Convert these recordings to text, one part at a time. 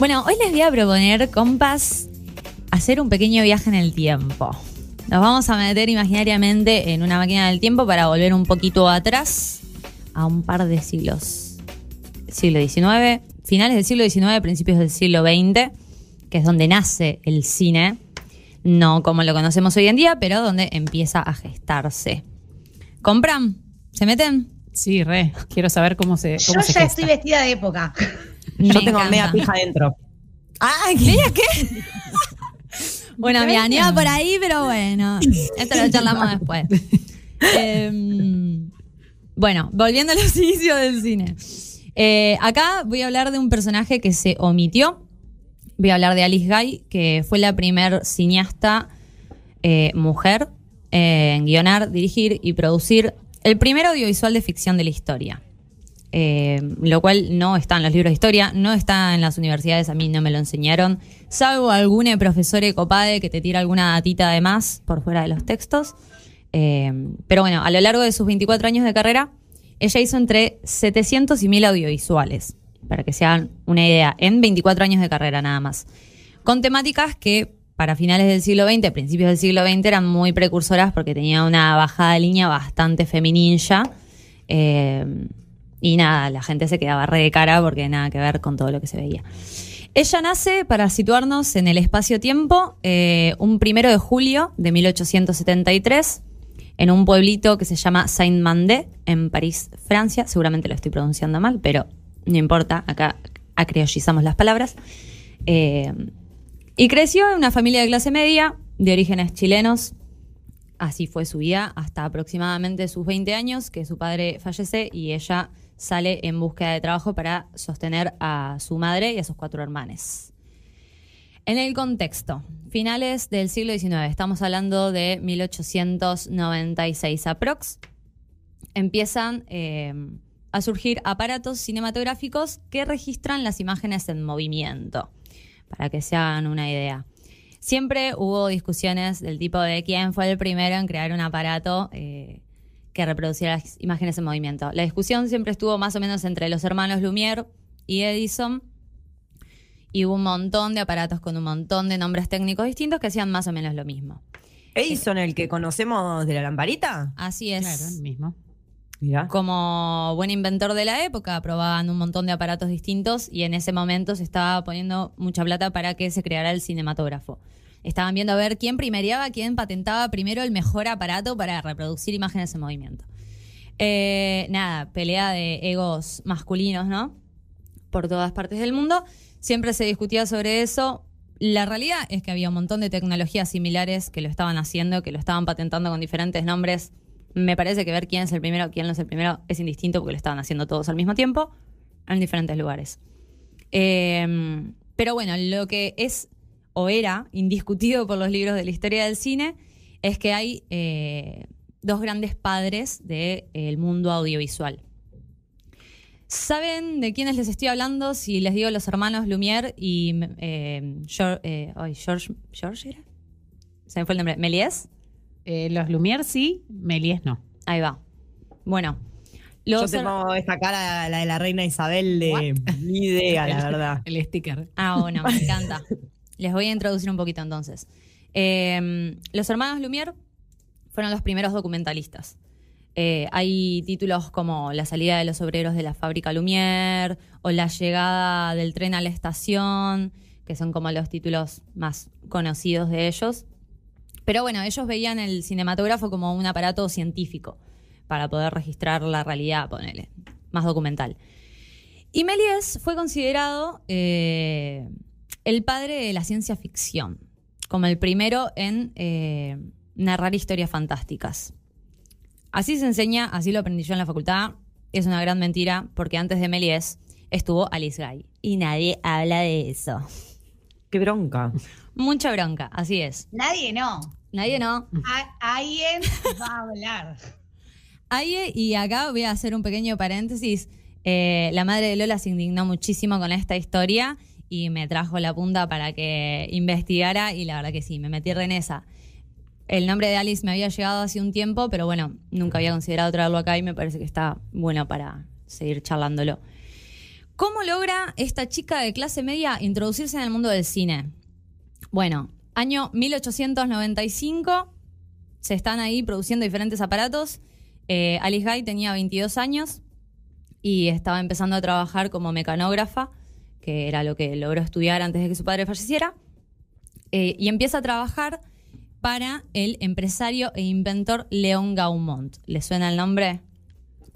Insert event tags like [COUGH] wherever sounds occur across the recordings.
Bueno, hoy les voy a proponer, compas, hacer un pequeño viaje en el tiempo. Nos vamos a meter imaginariamente en una máquina del tiempo para volver un poquito atrás a un par de siglos. Siglo XIX, finales del siglo XIX, principios del siglo XX, que es donde nace el cine. No como lo conocemos hoy en día, pero donde empieza a gestarse. ¿Compran? ¿Se meten? Sí, re. Quiero saber cómo se. Cómo Yo se ya gesta. estoy vestida de época. Me Yo tengo encanta. media pija adentro. Ah, ¿qué? [LAUGHS] ¿Qué? bueno, ni iba por ahí, pero bueno. Esto lo charlamos después. Em, bueno, volviendo a los [LAUGHS] inicios del cine. Eh, acá voy a hablar de un personaje que se omitió. Voy a hablar de Alice Guy, que fue la primer cineasta eh, mujer en guionar, dirigir y producir el primer audiovisual de ficción de la historia. Eh, lo cual no está en los libros de historia, no está en las universidades, a mí no me lo enseñaron, salvo algún profesor copade que te tira alguna datita de más por fuera de los textos. Eh, pero bueno, a lo largo de sus 24 años de carrera, ella hizo entre 700 y 1000 audiovisuales, para que se hagan una idea, en 24 años de carrera nada más, con temáticas que para finales del siglo XX, principios del siglo XX, eran muy precursoras porque tenía una bajada de línea bastante femininja. Eh, y nada, la gente se quedaba re de cara porque nada que ver con todo lo que se veía. Ella nace, para situarnos en el espacio-tiempo, eh, un primero de julio de 1873, en un pueblito que se llama Saint-Mandé, en París, Francia. Seguramente lo estoy pronunciando mal, pero no importa, acá acreollizamos las palabras. Eh, y creció en una familia de clase media, de orígenes chilenos, Así fue su vida hasta aproximadamente sus 20 años, que su padre fallece y ella sale en búsqueda de trabajo para sostener a su madre y a sus cuatro hermanos. En el contexto, finales del siglo XIX, estamos hablando de 1896 aprox, empiezan eh, a surgir aparatos cinematográficos que registran las imágenes en movimiento, para que se hagan una idea. Siempre hubo discusiones del tipo de quién fue el primero en crear un aparato eh, que reproduciera las imágenes en movimiento. La discusión siempre estuvo más o menos entre los hermanos Lumière y Edison. Y hubo un montón de aparatos con un montón de nombres técnicos distintos que hacían más o menos lo mismo. Edison, el que conocemos de la lamparita. Así es. Claro, el mismo. Mira. Como buen inventor de la época, probaban un montón de aparatos distintos y en ese momento se estaba poniendo mucha plata para que se creara el cinematógrafo. Estaban viendo a ver quién primeriaba, quién patentaba primero el mejor aparato para reproducir imágenes en movimiento. Eh, nada, pelea de egos masculinos, ¿no? Por todas partes del mundo. Siempre se discutía sobre eso. La realidad es que había un montón de tecnologías similares que lo estaban haciendo, que lo estaban patentando con diferentes nombres. Me parece que ver quién es el primero, quién no es el primero, es indistinto porque lo estaban haciendo todos al mismo tiempo en diferentes lugares. Eh, pero bueno, lo que es o era indiscutido por los libros de la historia del cine es que hay eh, dos grandes padres del mundo audiovisual. ¿Saben de quiénes les estoy hablando? Si les digo los hermanos Lumière y eh, George, eh, George, ¿George era? Se me fue el nombre. ¿Méliès? Eh, los Lumière sí, Méliès no. Ahí va. Bueno. Yo Los te her- pongo esta cara, la de la reina isabel de ni idea, la verdad. [LAUGHS] El sticker. Ah, bueno, me encanta. [LAUGHS] Les voy a introducir un poquito entonces. Eh, los hermanos Lumière fueron los primeros documentalistas. Eh, hay títulos como La salida de los obreros de la fábrica Lumière o La llegada del tren a la estación, que son como los títulos más conocidos de ellos. Pero bueno, ellos veían el cinematógrafo como un aparato científico para poder registrar la realidad, ponele, más documental. Y Méliès fue considerado eh, el padre de la ciencia ficción, como el primero en eh, narrar historias fantásticas. Así se enseña, así lo aprendí yo en la facultad. Es una gran mentira, porque antes de Méliès estuvo Alice Guy. Y nadie habla de eso. Qué bronca. Mucha bronca, así es. Nadie no. Nadie no. A- alguien va a hablar. [LAUGHS] Ahí, y acá voy a hacer un pequeño paréntesis. Eh, la madre de Lola se indignó muchísimo con esta historia y me trajo la punta para que investigara y la verdad que sí, me metí en esa. El nombre de Alice me había llegado hace un tiempo, pero bueno, nunca había considerado traerlo acá y me parece que está bueno para seguir charlándolo. ¿Cómo logra esta chica de clase media introducirse en el mundo del cine? Bueno, año 1895, se están ahí produciendo diferentes aparatos. Eh, Alice Guy tenía 22 años y estaba empezando a trabajar como mecanógrafa, que era lo que logró estudiar antes de que su padre falleciera. Eh, y empieza a trabajar para el empresario e inventor León Gaumont. ¿Le suena el nombre?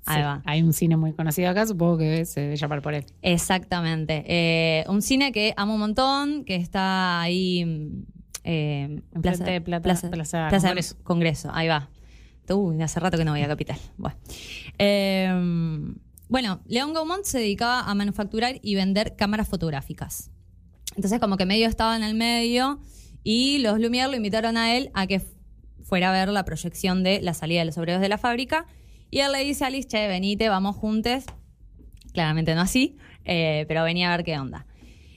Ahí Sí, va. Hay un cine muy conocido acá, supongo que se debe llamar por él. Exactamente. Eh, un cine que amo un montón, que está ahí. mm, eh, Enfrente de Plata- Plaza Plaza Congreso. Congreso. Ahí va. Uy, hace rato que no voy a Capital. Bueno. Eh, bueno, León Gaumont se dedicaba a manufacturar y vender cámaras fotográficas. Entonces, como que medio estaba en el medio y los Lumière lo invitaron a él a que fuera a ver la proyección de la salida de los obreros de la fábrica. Y él le dice a Alice, che, venite, vamos juntos. Claramente no así, eh, pero venía a ver qué onda.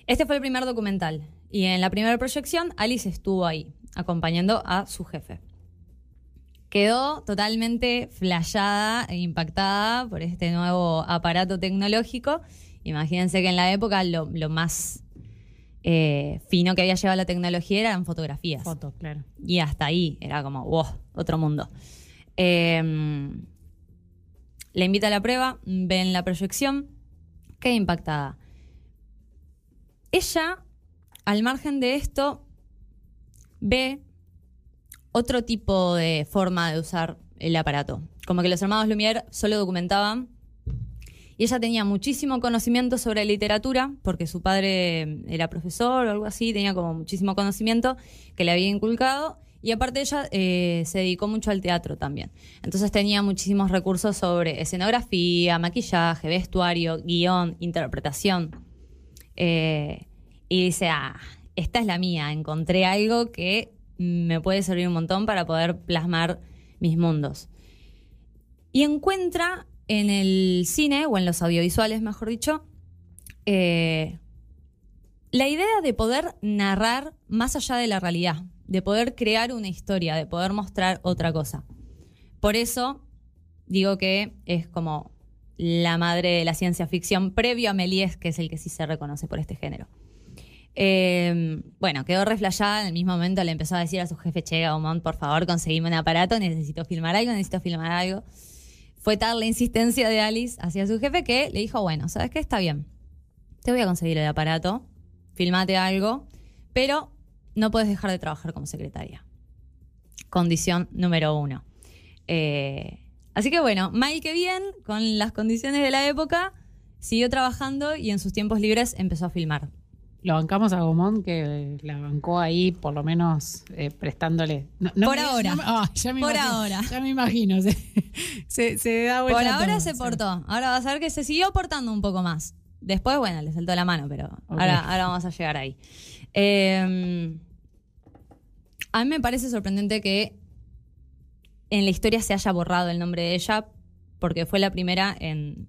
Este fue el primer documental. Y en la primera proyección, Alice estuvo ahí, acompañando a su jefe. Quedó totalmente flayada e impactada por este nuevo aparato tecnológico. Imagínense que en la época lo, lo más eh, fino que había llevado la tecnología eran fotografías. Foto, claro. Y hasta ahí era como, wow, otro mundo. Eh, le invita a la prueba, ven la proyección, queda impactada. Ella, al margen de esto, ve otro tipo de forma de usar el aparato. Como que los hermanos Lumière solo documentaban y ella tenía muchísimo conocimiento sobre literatura, porque su padre era profesor o algo así, tenía como muchísimo conocimiento que le había inculcado. Y aparte ella eh, se dedicó mucho al teatro también. Entonces tenía muchísimos recursos sobre escenografía, maquillaje, vestuario, guion, interpretación. Eh, y dice, ah, esta es la mía, encontré algo que me puede servir un montón para poder plasmar mis mundos. Y encuentra en el cine, o en los audiovisuales, mejor dicho, eh, la idea de poder narrar más allá de la realidad, de poder crear una historia, de poder mostrar otra cosa. Por eso digo que es como la madre de la ciencia ficción previo a Méliès, que es el que sí se reconoce por este género. Eh, bueno, quedó reflejada. En el mismo momento le empezó a decir a su jefe, che, Gaumont, por favor, conseguime un aparato, necesito filmar algo, necesito filmar algo. Fue tal la insistencia de Alice hacia su jefe que le dijo, bueno, ¿sabes qué? Está bien. Te voy a conseguir el aparato, filmate algo, pero no puedes dejar de trabajar como secretaria. Condición número uno. Eh, así que bueno, mal que bien, con las condiciones de la época, siguió trabajando y en sus tiempos libres empezó a filmar. Lo bancamos a Gomón, que la bancó ahí, por lo menos eh, prestándole. No- no Por me- ahora. no ah, ya me Por imagino, ahora. Ya me imagino. Se, se, se da vuelta Por ahora todo, se portó. Ahora vas a ver que se siguió portando un poco más. Después, bueno, le saltó la mano, pero ahora, ahora vamos a llegar ahí. Eh, a mí me parece sorprendente que en la historia se haya borrado el nombre de ella, porque fue la primera en,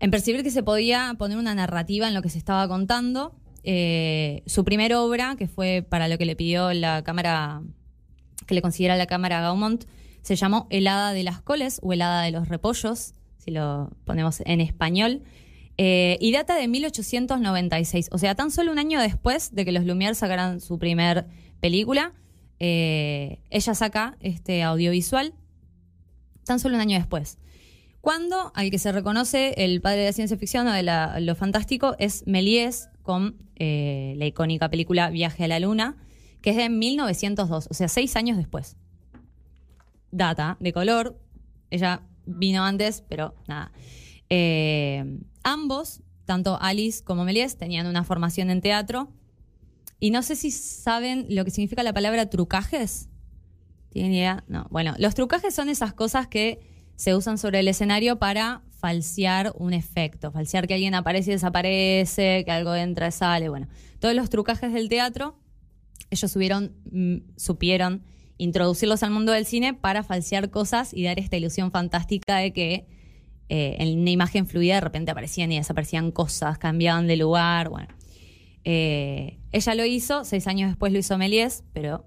en percibir que se podía poner una narrativa en lo que se estaba contando. Eh, su primera obra, que fue para lo que le pidió la cámara, que le consiguiera la cámara Gaumont, se llamó Helada de las Coles o Helada de los Repollos, si lo ponemos en español, eh, y data de 1896, o sea, tan solo un año después de que los Lumière sacaran su primer película, eh, ella saca este audiovisual, tan solo un año después. Cuando al que se reconoce el padre de la ciencia ficción o de lo fantástico es Méliès con eh, la icónica película Viaje a la Luna, que es de 1902, o sea, seis años después. Data de color, ella vino antes, pero nada. Eh, ambos, tanto Alice como Méliès, tenían una formación en teatro. Y no sé si saben lo que significa la palabra trucajes. ¿Tienen idea? No. Bueno, los trucajes son esas cosas que se usan sobre el escenario para falsear un efecto, falsear que alguien aparece y desaparece, que algo entra y sale. Bueno, todos los trucajes del teatro, ellos subieron, mm, supieron introducirlos al mundo del cine para falsear cosas y dar esta ilusión fantástica de que eh, en una imagen fluida de repente aparecían y desaparecían cosas, cambiaban de lugar. Bueno, eh, ella lo hizo, seis años después lo hizo Méliès, pero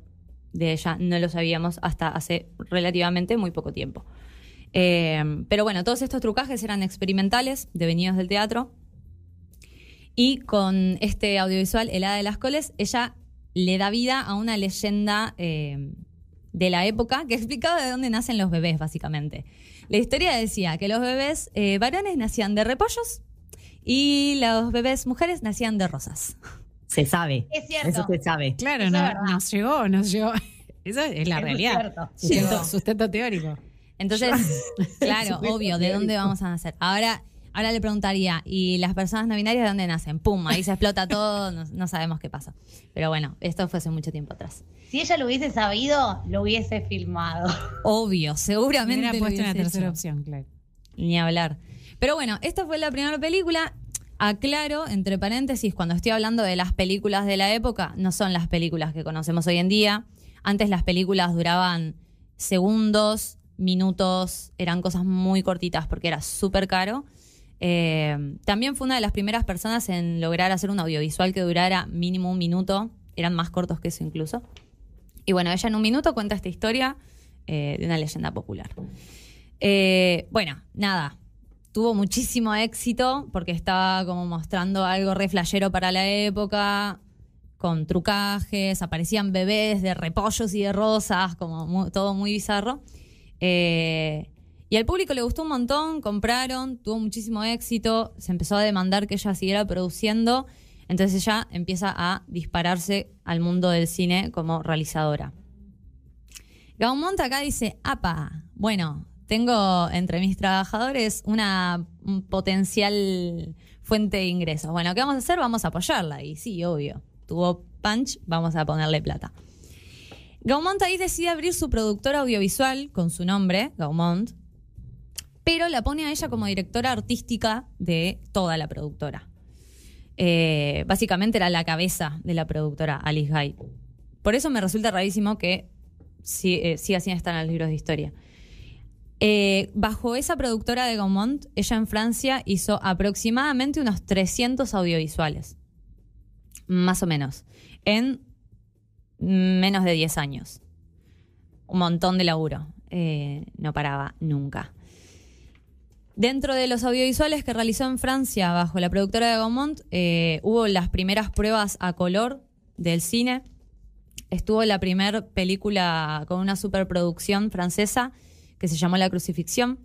de ella no lo sabíamos hasta hace relativamente muy poco tiempo. Eh, pero bueno, todos estos trucajes eran experimentales, devenidos del teatro. Y con este audiovisual, El Hada de las Coles, ella le da vida a una leyenda eh, de la época que [LAUGHS] explicaba de dónde nacen los bebés, básicamente. La historia decía que los bebés eh, varones nacían de repollos y los bebés mujeres nacían de rosas. Se sabe. Es cierto. Eso se sabe. Claro, no- es verdad. nos llegó, nos llegó. [LAUGHS] Esa es la es realidad. cierto. Sustento, Llegó. sustento teórico. Entonces, [LAUGHS] claro, obvio, ¿de dónde vamos a nacer? Ahora, ahora le preguntaría, ¿y las personas no binarias de dónde nacen? Pum, ahí se explota todo, no, no sabemos qué pasa. Pero bueno, esto fue hace mucho tiempo atrás. Si ella lo hubiese sabido, lo hubiese filmado. Obvio, seguramente. Hubiera lo puesto una tercera hecho. opción, claro. Ni hablar. Pero bueno, esta fue la primera película. Aclaro, entre paréntesis, cuando estoy hablando de las películas de la época, no son las películas que conocemos hoy en día. Antes las películas duraban segundos, minutos, eran cosas muy cortitas porque era súper caro. Eh, también fue una de las primeras personas en lograr hacer un audiovisual que durara mínimo un minuto. Eran más cortos que eso incluso. Y bueno, ella en un minuto cuenta esta historia eh, de una leyenda popular. Eh, bueno, nada. Tuvo muchísimo éxito porque estaba como mostrando algo re para la época, con trucajes, aparecían bebés de repollos y de rosas, como todo muy bizarro. Eh, y al público le gustó un montón, compraron, tuvo muchísimo éxito, se empezó a demandar que ella siguiera produciendo, entonces ella empieza a dispararse al mundo del cine como realizadora. Gaumont acá dice, apa, bueno, tengo entre mis trabajadores una un potencial fuente de ingresos. Bueno, ¿qué vamos a hacer? Vamos a apoyarla. Y sí, obvio, tuvo punch, vamos a ponerle plata. Gaumont ahí decide abrir su productora audiovisual con su nombre, Gaumont, pero la pone a ella como directora artística de toda la productora. Eh, básicamente era la cabeza de la productora, Alice Guy. Por eso me resulta rarísimo que sí, eh, siga sin estar en los libros de historia. Eh, bajo esa productora de Gaumont, ella en Francia hizo aproximadamente unos 300 audiovisuales. Más o menos. En menos de 10 años. Un montón de laburo. Eh, no paraba nunca. Dentro de los audiovisuales que realizó en Francia bajo la productora de Gaumont, eh, hubo las primeras pruebas a color del cine. Estuvo la primera película con una superproducción francesa que se llamó La Crucifixión,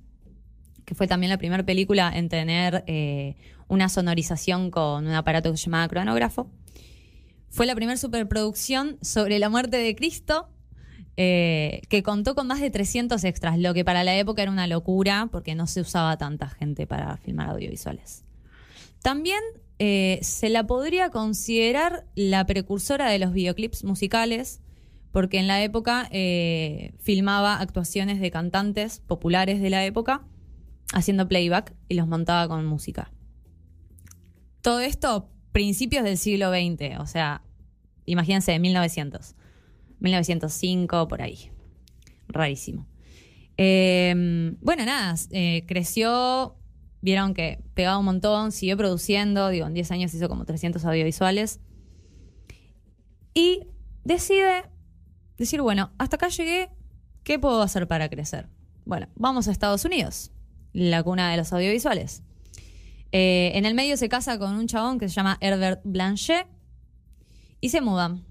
que fue también la primera película en tener eh, una sonorización con un aparato que se llamaba cronógrafo. Fue la primera superproducción sobre la muerte de Cristo, eh, que contó con más de 300 extras, lo que para la época era una locura porque no se usaba tanta gente para filmar audiovisuales. También eh, se la podría considerar la precursora de los videoclips musicales, porque en la época eh, filmaba actuaciones de cantantes populares de la época haciendo playback y los montaba con música. Todo esto principios del siglo XX, o sea, imagínense, 1900, 1905, por ahí. Rarísimo. Eh, bueno, nada, eh, creció, vieron que pegaba un montón, siguió produciendo, digo, en 10 años hizo como 300 audiovisuales. Y decide decir, bueno, hasta acá llegué, ¿qué puedo hacer para crecer? Bueno, vamos a Estados Unidos, la cuna de los audiovisuales. Eh, en el medio se casa con un chabón que se llama Herbert Blanchet y se mudan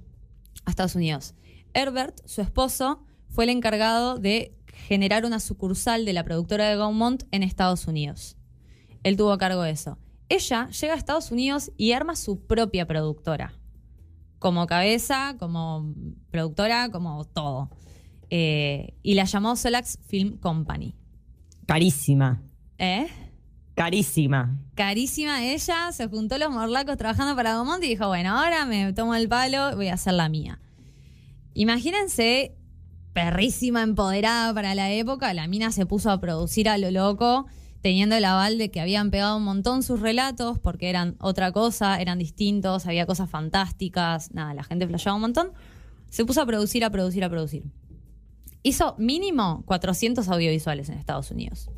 a Estados Unidos. Herbert, su esposo, fue el encargado de generar una sucursal de la productora de Gaumont en Estados Unidos. Él tuvo a cargo de eso. Ella llega a Estados Unidos y arma su propia productora. Como cabeza, como productora, como todo. Eh, y la llamó Solax Film Company. Carísima. ¿Eh? Carísima. Carísima ella, se juntó los morlacos trabajando para Gaumont y dijo, bueno, ahora me tomo el palo, voy a hacer la mía. Imagínense, perrísima, empoderada para la época, la mina se puso a producir a lo loco, teniendo el aval de que habían pegado un montón sus relatos, porque eran otra cosa, eran distintos, había cosas fantásticas, nada, la gente flasheaba un montón. Se puso a producir, a producir, a producir. Hizo mínimo 400 audiovisuales en Estados Unidos.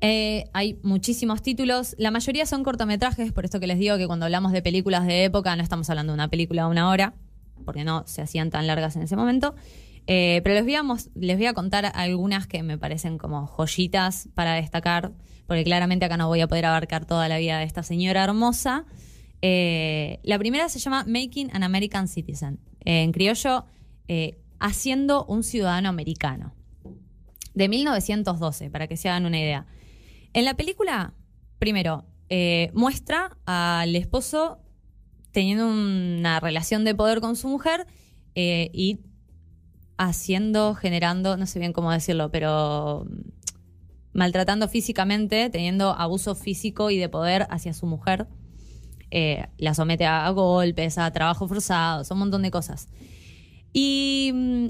Eh, hay muchísimos títulos, la mayoría son cortometrajes, por esto que les digo que cuando hablamos de películas de época no estamos hablando de una película de una hora, porque no se hacían tan largas en ese momento. Eh, pero les voy, a contar algunas que me parecen como joyitas para destacar, porque claramente acá no voy a poder abarcar toda la vida de esta señora hermosa. Eh, la primera se llama Making an American Citizen. En criollo, haciendo un ciudadano americano. De 1912, para que se hagan una idea. En la película, primero, eh, muestra al esposo teniendo una relación de poder con su mujer eh, y haciendo, generando, no sé bien cómo decirlo, pero mm, maltratando físicamente, teniendo abuso físico y de poder hacia su mujer. Eh, la somete a golpes, a trabajo forzado, un montón de cosas. Y mm,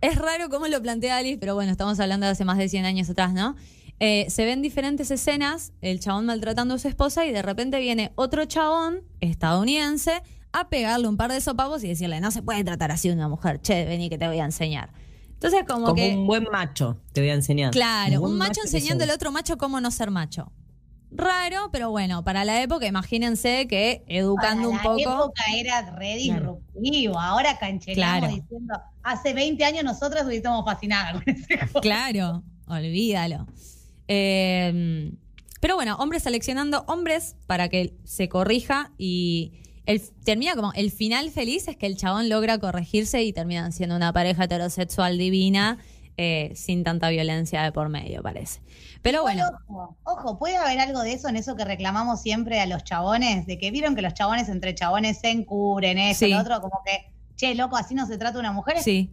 es raro cómo lo plantea Alice, pero bueno, estamos hablando de hace más de 100 años atrás, ¿no? Eh, se ven diferentes escenas, el chabón maltratando a su esposa y de repente viene otro chabón estadounidense a pegarle un par de sopapos y decirle, no se puede tratar así a una mujer, che, vení que te voy a enseñar. Entonces como, Como que... un buen macho, te voy a enseñar. Claro, un macho enseñando al otro macho cómo no ser macho. Raro, pero bueno, para la época, imagínense que educando un Para la poco. época era re disruptivo. Ahora canchereamos Claro. diciendo, hace 20 años nosotras hubiésemos fascinado con ese [LAUGHS] juego. Claro, olvídalo. Eh, pero bueno, hombres seleccionando hombres para que se corrija y el, termina como el final feliz es que el chabón logra corregirse y terminan siendo una pareja heterosexual divina eh, sin tanta violencia de por medio, parece. Pero bueno, Ojo, ojo, puede haber algo de eso en eso que reclamamos siempre a los chabones, de que vieron que los chabones entre chabones se encubren, eso, Sí. lo otro, como que, che, loco, así no se trata una mujer, sí.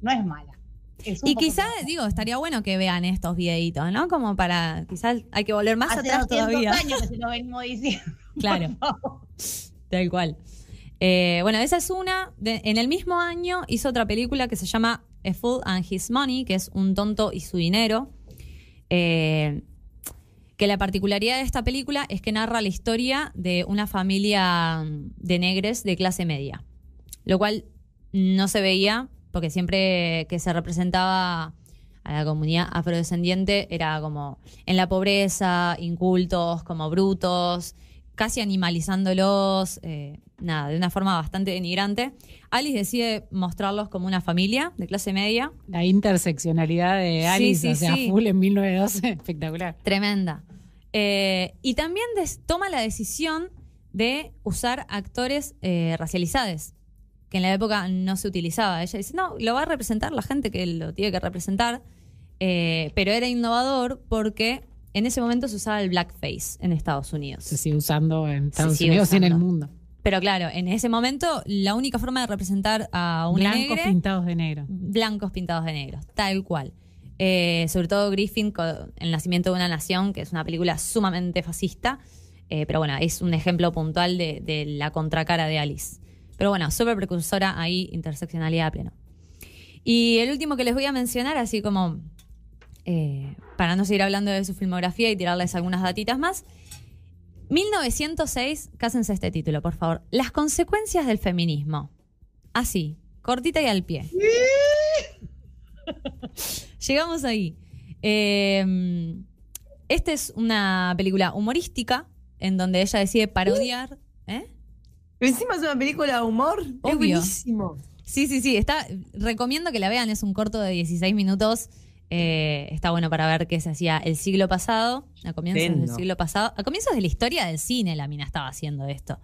no es mala. Y quizás, digo, estaría bueno que vean estos videitos, ¿no? Como para, quizás hay que volver más hace atrás 200 todavía. años que se lo venimos diciendo. [LAUGHS] Claro. Tal cual. Eh, bueno, esa es una. De- en el mismo año hizo otra película que se llama A Fool and His Money, que es Un tonto y su dinero. Eh, que la particularidad de esta película es que narra la historia de una familia de negres de clase media. Lo cual no se veía, porque siempre que se representaba a la comunidad afrodescendiente era como en la pobreza, incultos, como brutos, casi animalizándolos, eh, nada, de una forma bastante denigrante. Alice decide mostrarlos como una familia de clase media, La interseccionalidad de Sí, Alice, sí, o sea, sí. full en 1912, espectacular. Tremenda. Eh, y también des- toma la decisión de usar actores eh, racializados, que en la época no se utilizaba. Ella dice, no, lo va a representar la gente que lo tiene que representar, eh, pero era innovador porque en ese momento se usaba el blackface en Estados Unidos. Se sigue usando en Estados Unidos y en el mundo. Pero claro, en ese momento la única forma de representar a un Blancos negro pintados de negro. blancos pintados de negro, tal cual. Eh, sobre todo Griffin con El nacimiento de una nación, que es una película sumamente fascista, eh, pero bueno, es un ejemplo puntual de, de la contracara de Alice. Pero bueno, súper precursora ahí, interseccionalidad a pleno. Y el último que les voy a mencionar, así como eh, para no seguir hablando de su filmografía y tirarles algunas datitas más. 1906, cásense este título, por favor. Las consecuencias del feminismo. Así, cortita y al pie. [LAUGHS] Llegamos ahí. Eh, esta es una película humorística en donde ella decide parodiar. ¿eh? Encima es una película de humor. Es buenísimo. Sí, sí, sí. Está, recomiendo que la vean. Es un corto de 16 minutos. Eh, está bueno para ver qué se hacía el siglo pasado, a comienzos del siglo pasado. A comienzos de la historia del cine, la mina estaba haciendo esto.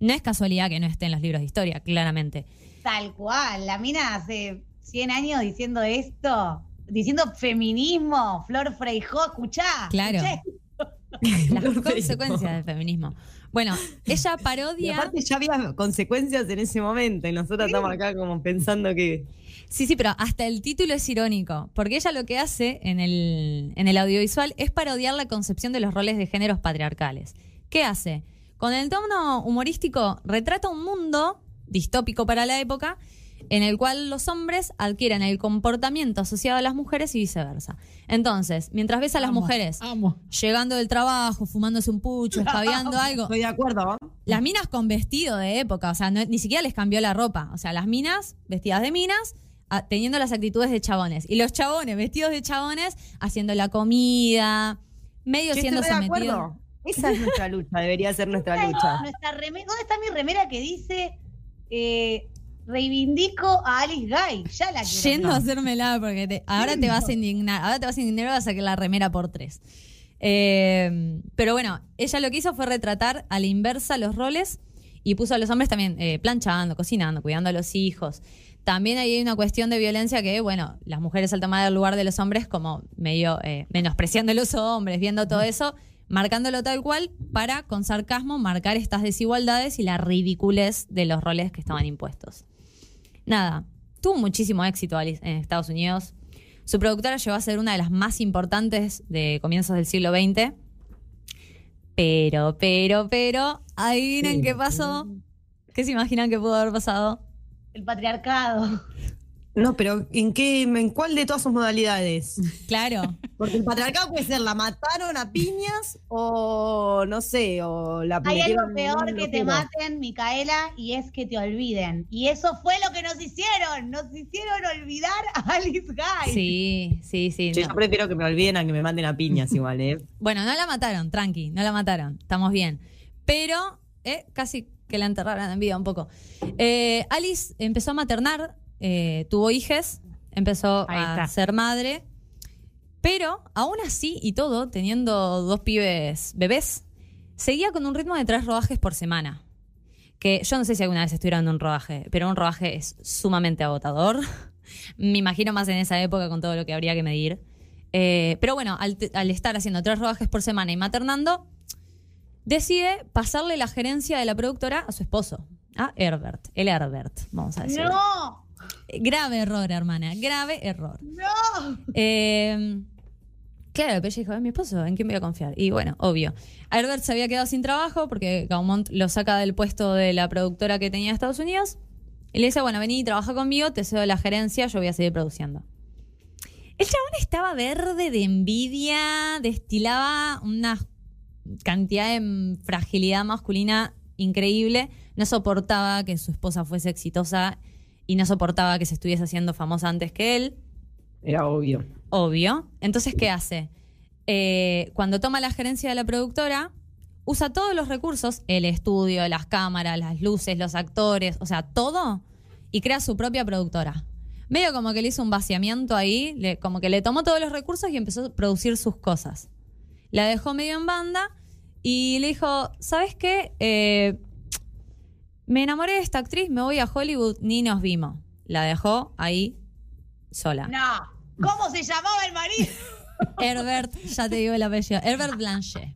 No es casualidad que no esté en los libros de historia, claramente. Tal cual, la mina hace 100 años diciendo esto, diciendo feminismo, Flor Freijó, escuchá. Claro. escuchá. [LAUGHS] Las consecuencias del feminismo. Bueno, [LAUGHS] ella Y parodia. aparte ya había consecuencias en ese momento y nosotros estamos acá como pensando que... Sí, sí, pero hasta el título es irónico, porque ella lo que hace en el, en el audiovisual es parodiar la concepción de los roles de géneros patriarcales. ¿Qué hace? Con el tono humorístico retrata un mundo distópico para la época en el cual los hombres adquieren el comportamiento asociado a las mujeres y viceversa. Entonces, mientras ves a las Amo, mujeres Amo. llegando del trabajo, fumándose un pucho, [LAUGHS] escabeando algo, Estoy de acuerdo. las minas con vestido de época, o sea, no- ni siquiera les cambió la ropa. O sea, las minas vestidas de minas, a- teniendo las actitudes de chabones. Y los chabones vestidos de chabones, haciendo la comida, medio Yo siendo estoy de sometidos. acuerdo. Esa es nuestra lucha, debería ser nuestra lucha. Nuestra ¿Dónde está mi remera que dice eh, reivindico a Alice Guy. Ya la quiero. Yendo a hacérmela porque te- ahora te vas a indignar. Ahora te vas a indignar y vas a sacar la remera por tres. Eh, pero bueno, ella lo que hizo fue retratar a la inversa los roles y puso a los hombres también eh, planchando, cocinando, cuidando a los hijos. También ahí hay una cuestión de violencia que, bueno, las mujeres al tomar el lugar de los hombres como medio eh, menospreciando a los hombres, viendo todo eso, marcándolo tal cual para, con sarcasmo, marcar estas desigualdades y la ridiculez de los roles que estaban impuestos. Nada, tuvo muchísimo éxito Alice en Estados Unidos. Su productora llegó a ser una de las más importantes de comienzos del siglo XX. Pero, pero, pero, adivinen qué pasó. ¿Qué se imaginan que pudo haber pasado? El patriarcado. No, pero ¿en qué, en cuál de todas sus modalidades? [LAUGHS] Claro. Porque el patriarcado puede ser la mataron a piñas o no sé, o la Hay algo peor que te maten, Micaela, y es que te olviden. Y eso fue lo que nos hicieron. Nos hicieron olvidar a Alice Guy. Sí, sí, sí. No. Yo prefiero que me olviden a que me manden a piñas igual, ¿eh? [LAUGHS] Bueno, no la mataron, tranqui, no la mataron. Estamos bien. Pero, eh, casi que la enterraron en vida un poco. Eh, Alice empezó a maternar, eh, tuvo hijes, empezó Ahí a está. ser madre. Pero, aún así y todo, teniendo dos pibes bebés, seguía con un ritmo de tres rodajes por semana. Que yo no sé si alguna vez estuvieron en un rodaje, pero un rodaje es sumamente agotador. [LAUGHS] Me imagino más en esa época con todo lo que habría que medir. Eh, pero bueno, al, al estar haciendo tres rodajes por semana y maternando, decide pasarle la gerencia de la productora a su esposo, a Herbert, el Herbert, vamos a decir. No, Grave error, hermana, grave error. no. Eh, claro, pero ella dijo, es mi esposo, ¿en quién voy a confiar? Y bueno, obvio. Herbert se había quedado sin trabajo porque Gaumont lo saca del puesto de la productora que tenía en Estados Unidos. Y le dice, bueno, vení y trabaja conmigo, te cedo la gerencia, yo voy a seguir produciendo. El chabón estaba verde de envidia, destilaba una cantidad de fragilidad masculina increíble. No soportaba que su esposa fuese exitosa y no soportaba que se estuviese haciendo famosa antes que él Era obvio. obvio. Entonces, ¿qué hace? Eh, cuando toma la gerencia de la productora, usa todos los recursos, el estudio, las cámaras, las luces, los actores, o sea, todo, y crea su propia productora. Medio como que le hizo un vaciamiento ahí, le- como que le tomó todos los recursos y empezó a producir sus cosas. La dejó medio en banda y le dijo, ¿sabes qué? Eh, me enamoré de esta actriz, me voy a Hollywood, ni nos vimos. La dejó ahí sola. No. ¿Cómo se llamaba el marido? [LAUGHS] Herbert, ya te digo el apellido, Herbert Blanchet.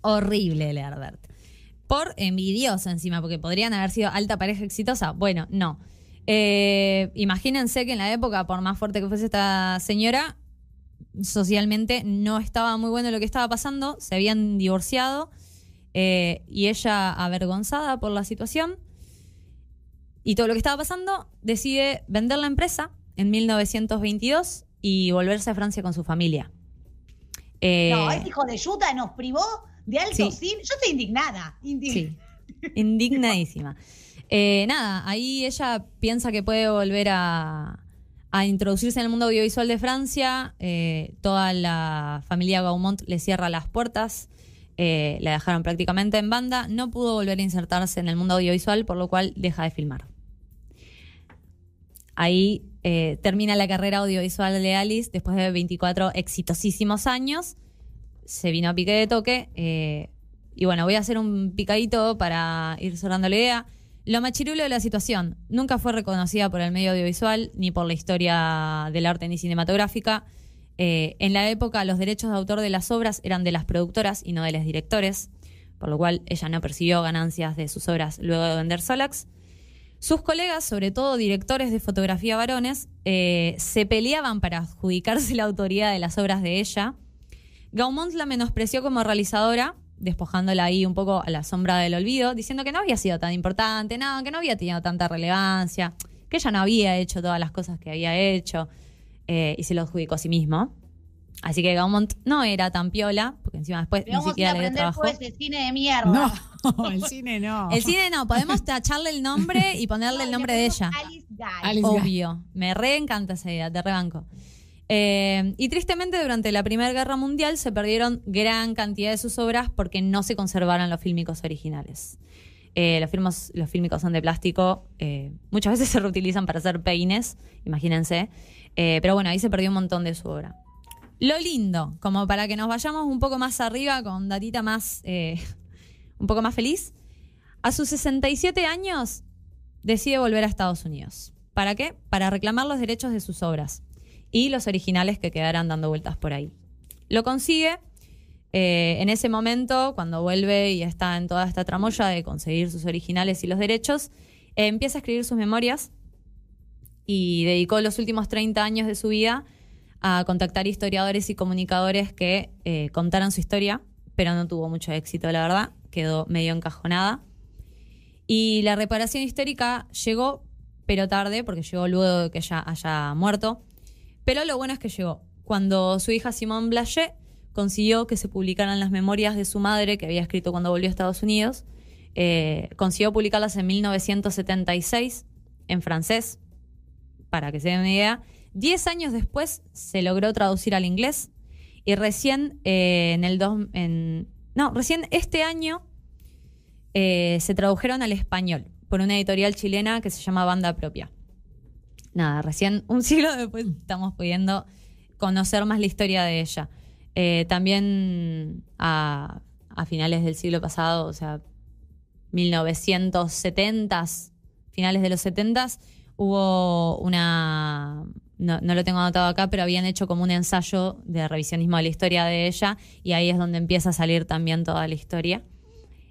Horrible el Herbert. Por envidioso encima, porque podrían haber sido alta pareja exitosa. Bueno, no. Eh, imagínense que en la época, por más fuerte que fuese esta señora, socialmente no estaba muy bueno lo que estaba pasando, se habían divorciado eh, y ella, avergonzada por la situación y todo lo que estaba pasando, decide vender la empresa en 1922 y volverse a Francia con su familia. Eh, No, ese hijo de Yuta nos privó de alto Sí. Yo estoy indignada. Indig- Sí, [LAUGHS] indignadísima. Eh, nada, ahí ella piensa que puede volver a, a introducirse en el mundo audiovisual de Francia. Eh, toda la familia Gaumont le cierra las puertas. Eh, la dejaron prácticamente en banda. No pudo volver a insertarse en el mundo audiovisual, por lo cual deja de filmar. Ahí eh, termina la carrera audiovisual de Alice después de 24 exitosísimos años. Se vino a pique de toque. eh, y bueno, voy a hacer un picadito para ir cerrando la idea. Lo machirulo de la situación. Nunca fue reconocida por el medio audiovisual ni por la historia del arte ni cinematográfica. Eh, en la época, los derechos de autor de las obras eran de las productoras y no de los directores, por lo cual ella no percibió ganancias de sus obras luego de vender Solax. Sus colegas, sobre todo directores de fotografía varones, eh, se peleaban para adjudicarse la autoría de las obras de ella. Gaumont la menospreció como realizadora, despojándola ahí un poco a la sombra del olvido, diciendo que no había sido tan importante, no, que no había tenido tanta relevancia, que ella no había hecho todas las cosas que había hecho, eh, y se lo adjudicó a sí mismo. Así que Gaumont no era tan piola, porque encima después Le ni vamos a ir siquiera a le dio por ese cine de mierda. No, [LAUGHS] el cine no. El cine no, podemos tacharle el nombre y ponerle el No, nombre de ella. Alice Guy. Alice Guy. Obvio. Me re encanta esa idea, te rebanco. Eh, y tristemente durante la Primera Guerra Mundial se perdieron gran cantidad de sus obras porque no se conservaron los fílmicos originales. Eh, los, filmos, los fílmicos son de plástico. eh, muchas veces [LAUGHS] se reutilizan para hacer peines, imagínense. Eh, pero bueno, ahí se perdió un montón de su obra. Lo lindo, como para que nos vayamos un poco más arriba con datita más, [LAUGHS] un poco más feliz. A sus 67 años decide volver a Estados Unidos. ¿Para qué? Para reclamar los derechos de sus obras y los originales que quedaran dando vueltas por ahí. Lo consigue eh, en ese momento, cuando vuelve y está en toda esta tramoya de conseguir sus originales y los derechos, eh, empieza a escribir sus memorias y dedicó los últimos 30 años de su vida a contactar historiadores y comunicadores que eh, contaran su historia, pero no tuvo mucho éxito, la verdad, quedó medio encajonada. Y la reparación histórica llegó, pero tarde, porque llegó luego de que ella haya muerto. Pero lo bueno es que llegó. Cuando su hija Simone Blanchet consiguió que se publicaran las memorias de su madre, que había escrito cuando volvió a Estados Unidos, eh, consiguió publicarlas en 1976 en francés, para que se den una idea. Diez años después se logró traducir al inglés y recién eh, en el dos, en, no, recién este año eh, se tradujeron al español por una editorial chilena que se llama Banda Propia. Nada, recién un [LAUGHS] siglo después estamos pudiendo conocer más la historia de ella. Eh, también a, finales del siglo pasado, o sea, 1970s, finales de los 70s, hubo una, no, no lo tengo anotado acá, pero habían hecho como un ensayo de revisionismo de la historia de ella y ahí es donde empieza a salir también toda la historia.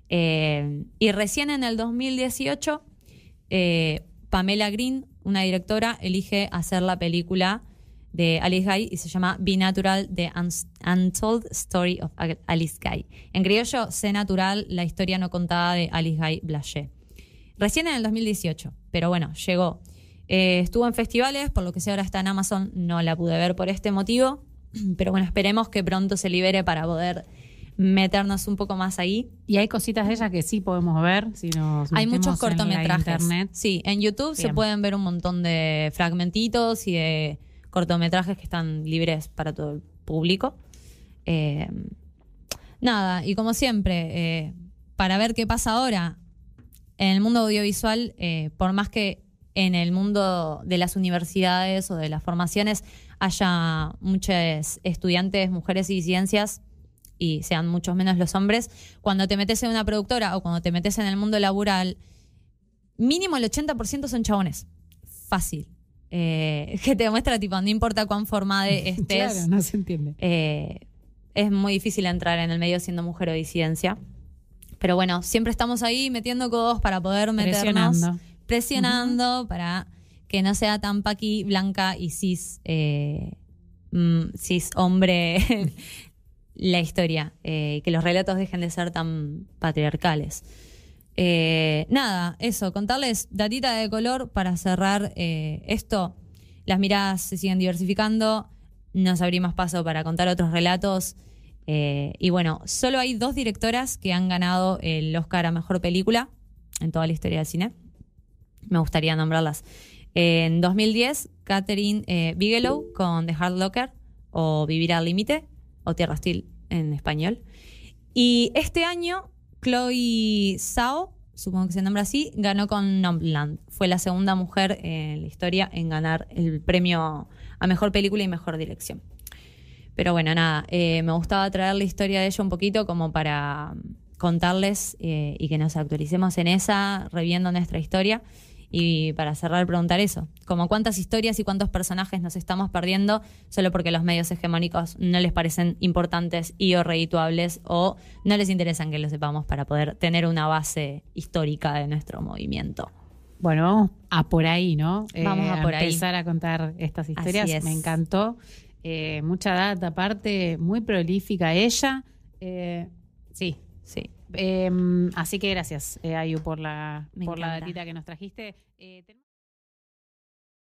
Eh, y recién en el 2018, eh, Pamela Green, una directora, elige hacer la película de Alice Guy y se llama Be Natural, The Untold Story of Alice Guy. En criollo, Sé Natural, la historia no contada de Alice Guy Blaché. Recién en el 2018, pero bueno, llegó. Eh, estuvo en festivales, por lo que sé ahora está en Amazon, no la pude ver por este motivo, [CLEARS THROAT] pero bueno, esperemos que pronto se libere para poder meternos un poco más ahí. Y hay cositas de ella que sí podemos ver si nos Hay muchos en cortometrajes. internet. Sí, en YouTube se pueden ver un montón de fragmentitos y de cortometrajes que están libres para todo el público. Eh, nada, y como siempre, eh, para ver qué pasa ahora en el mundo audiovisual, eh, por más que en el mundo de las universidades o de las formaciones haya muchos estudiantes, mujeres y ciencias, y sean muchos menos los hombres, cuando te metes en una productora o cuando te metes en el mundo laboral, mínimo el 80% son chabones. Fácil. Eh, [LAUGHS] que te demuestra, tipo, no importa cuán formada [LAUGHS] estés, Claro, no se entiende. eh, es muy difícil entrar en el medio siendo mujer o disidencia. Pero bueno, siempre estamos ahí metiendo codos para poder meternos, Presionando. presionando para que no sea tan paqui, blanca y cis, eh, mm, cis hombre [LAUGHS] la historia, eh, que los relatos dejen de ser tan patriarcales. Eh, nada, eso, contarles datita de color para cerrar eh, esto. Las miradas se siguen diversificando, nos abrimos paso para contar otros relatos. eh, y bueno, solo hay dos directoras que han ganado el Oscar a Mejor Película en toda la historia del cine. Me gustaría nombrarlas. En 2010, Catherine Bigelow con The Hard Locker o Vivir al Límite o Tierra Hostil en español. Y este año, Chloe Zhao, supongo que se nombra así, ganó con Nomadland. Fue la segunda mujer en la historia en ganar el premio a Mejor Película y Mejor Dirección. Pero bueno, nada, eh, me gustaba traer la historia de ella un poquito como para contarles eh, y que nos actualicemos en esa, reviendo nuestra historia. Y para cerrar, preguntar eso, como cuántas historias y cuántos personajes nos estamos perdiendo solo porque los medios hegemónicos no les parecen importantes y o redituables o no les interesan que lo sepamos para poder tener una base histórica de nuestro movimiento. Bueno, vamos a por ahí, ¿no? Vamos a por ahí. empezar a contar estas historias. Es. Me encantó. Eh, mucha data aparte, muy prolífica ella. Eh, sí. Sí. Eh, así que gracias, eh, Ayu, por la, Me por la datita que nos trajiste. Eh,